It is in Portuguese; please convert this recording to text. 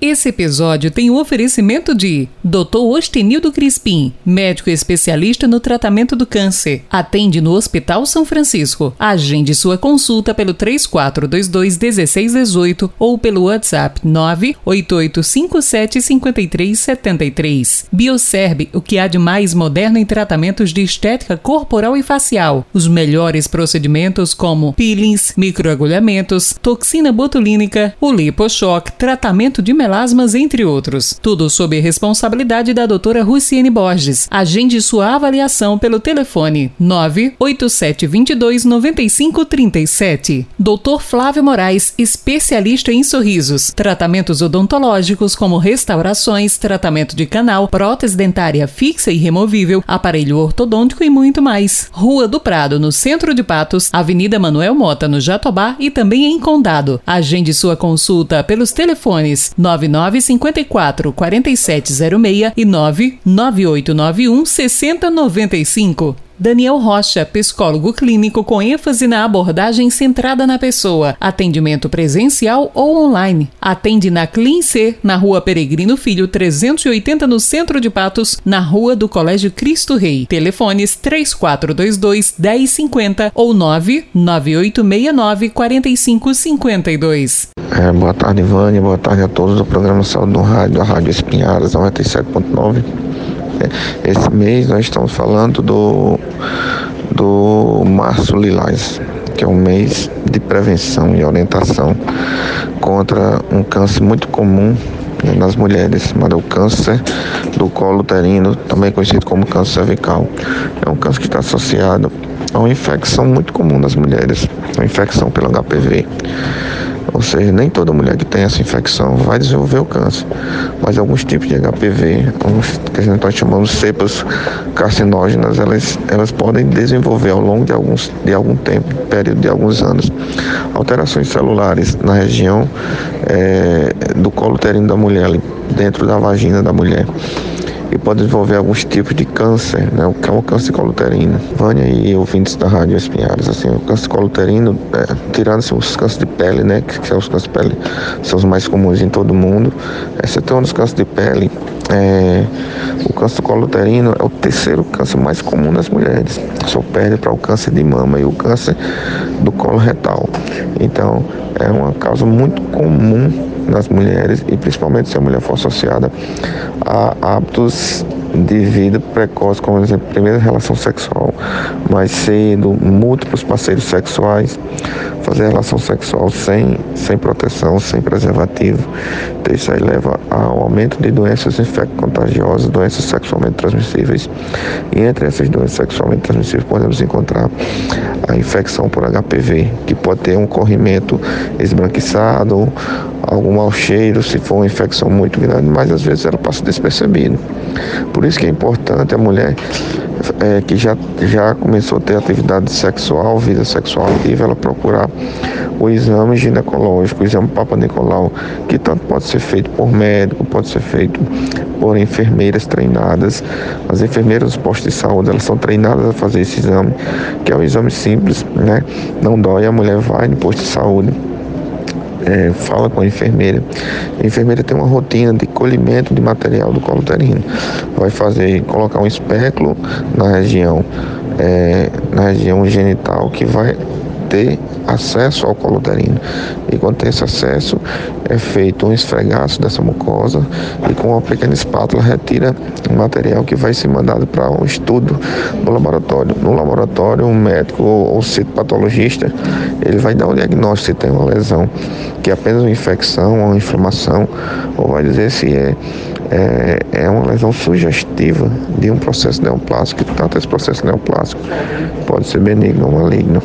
Esse episódio tem o oferecimento de Dr. Ostenildo Crispim, médico especialista no tratamento do câncer. Atende no Hospital São Francisco. Agende sua consulta pelo 3422-1618 ou pelo WhatsApp 988575373. Bioserb, o que há de mais moderno em tratamentos de estética corporal e facial. Os melhores procedimentos como peelings, microagulhamentos, toxina botulínica, o liposhock, tratamento de melasmas, entre outros. Tudo sob responsabilidade da doutora Luciene Borges. Agende sua avaliação pelo telefone 98722 9537. Doutor Flávio Moraes, especialista em sorrisos. Tratamentos odontológicos como restaurações, tratamento de canal, prótese dentária fixa e removível, aparelho ortodôntico e muito mais. Rua do Prado, no centro de Patos, Avenida Manuel Mota, no Jatobá e também em Condado. Agende sua consulta pelos telefones 9 9954 4706 e 99891 6095. Daniel Rocha, psicólogo clínico com ênfase na abordagem centrada na pessoa, atendimento presencial ou online. Atende na C, na Rua Peregrino Filho 380 no centro de Patos, na Rua do Colégio Cristo Rei. Telefones 3422 1050 ou 99869 4552. É, boa tarde, Vânia. Boa tarde a todos do programa Saúde no Rádio, a Rádio Espinharas 97.9. Esse mês nós estamos falando do, do Março Lilás, que é um mês de prevenção e orientação contra um câncer muito comum nas mulheres, mas é o câncer do colo uterino, também conhecido como câncer cervical. É um câncer que está associado a uma infecção muito comum nas mulheres, a infecção pelo HPV. Ou seja, nem toda mulher que tem essa infecção vai desenvolver o câncer, mas alguns tipos de HPV, alguns que a gente está chamando cepas carcinógenas, elas, elas podem desenvolver ao longo de, alguns, de algum tempo, período de alguns anos, alterações celulares na região é, do colo uterino da mulher, dentro da vagina da mulher e pode desenvolver alguns tipos de câncer, né? O que é o câncer coluterino. Vânia e ouvintes da Rádio Espinhares, assim, o câncer coluterino, é, tirando assim, os cânceres de pele, né? Que, que são os cânceres de pele, são os mais comuns em todo mundo, excetuando os cânceres de pele, é, o câncer coluterino é o terceiro câncer mais comum nas mulheres. Só perde para o câncer de mama e o câncer do colo retal. Então, é uma causa muito comum nas mulheres e principalmente se a mulher for associada a hábitos de vida precoce, como exemplo, primeira relação sexual mais cedo, múltiplos parceiros sexuais, fazer relação sexual sem, sem proteção, sem preservativo. Então isso aí leva ao aumento de doenças infecto-contagiosas, doenças sexualmente transmissíveis. E entre essas doenças sexualmente transmissíveis podemos encontrar a infecção por HPV, que pode ter um corrimento esbranquiçado, algum mau cheiro, se for uma infecção muito grande, mas às vezes ela passa despercebido. Por isso que é importante a mulher é, que já, já começou a ter atividade sexual, vida sexual ativa, ela procurar o exame ginecológico, o exame Papa Nicolau, que tanto pode ser feito por médico, pode ser feito por enfermeiras treinadas. As enfermeiras dos postos de saúde, elas são treinadas a fazer esse exame, que é um exame simples, né? Não dói, a mulher vai no posto de saúde é, fala com a enfermeira. A enfermeira tem uma rotina de colhimento de material do colo uterino. Vai fazer, colocar um espéculo na região, é, na região genital que vai ter acesso ao colo uterino. E quando tem esse acesso, é feito um esfregaço dessa mucosa e com uma pequena espátula retira o material que vai ser mandado para um estudo no laboratório. No laboratório, um médico ou citopatologista, ele vai dar um diagnóstico se tem uma lesão, que é apenas uma infecção ou uma inflamação, ou vai dizer se é é, é uma lesão sugestiva de um processo neoplásico, tanto esse processo neoplásico pode ser benigno ou maligno.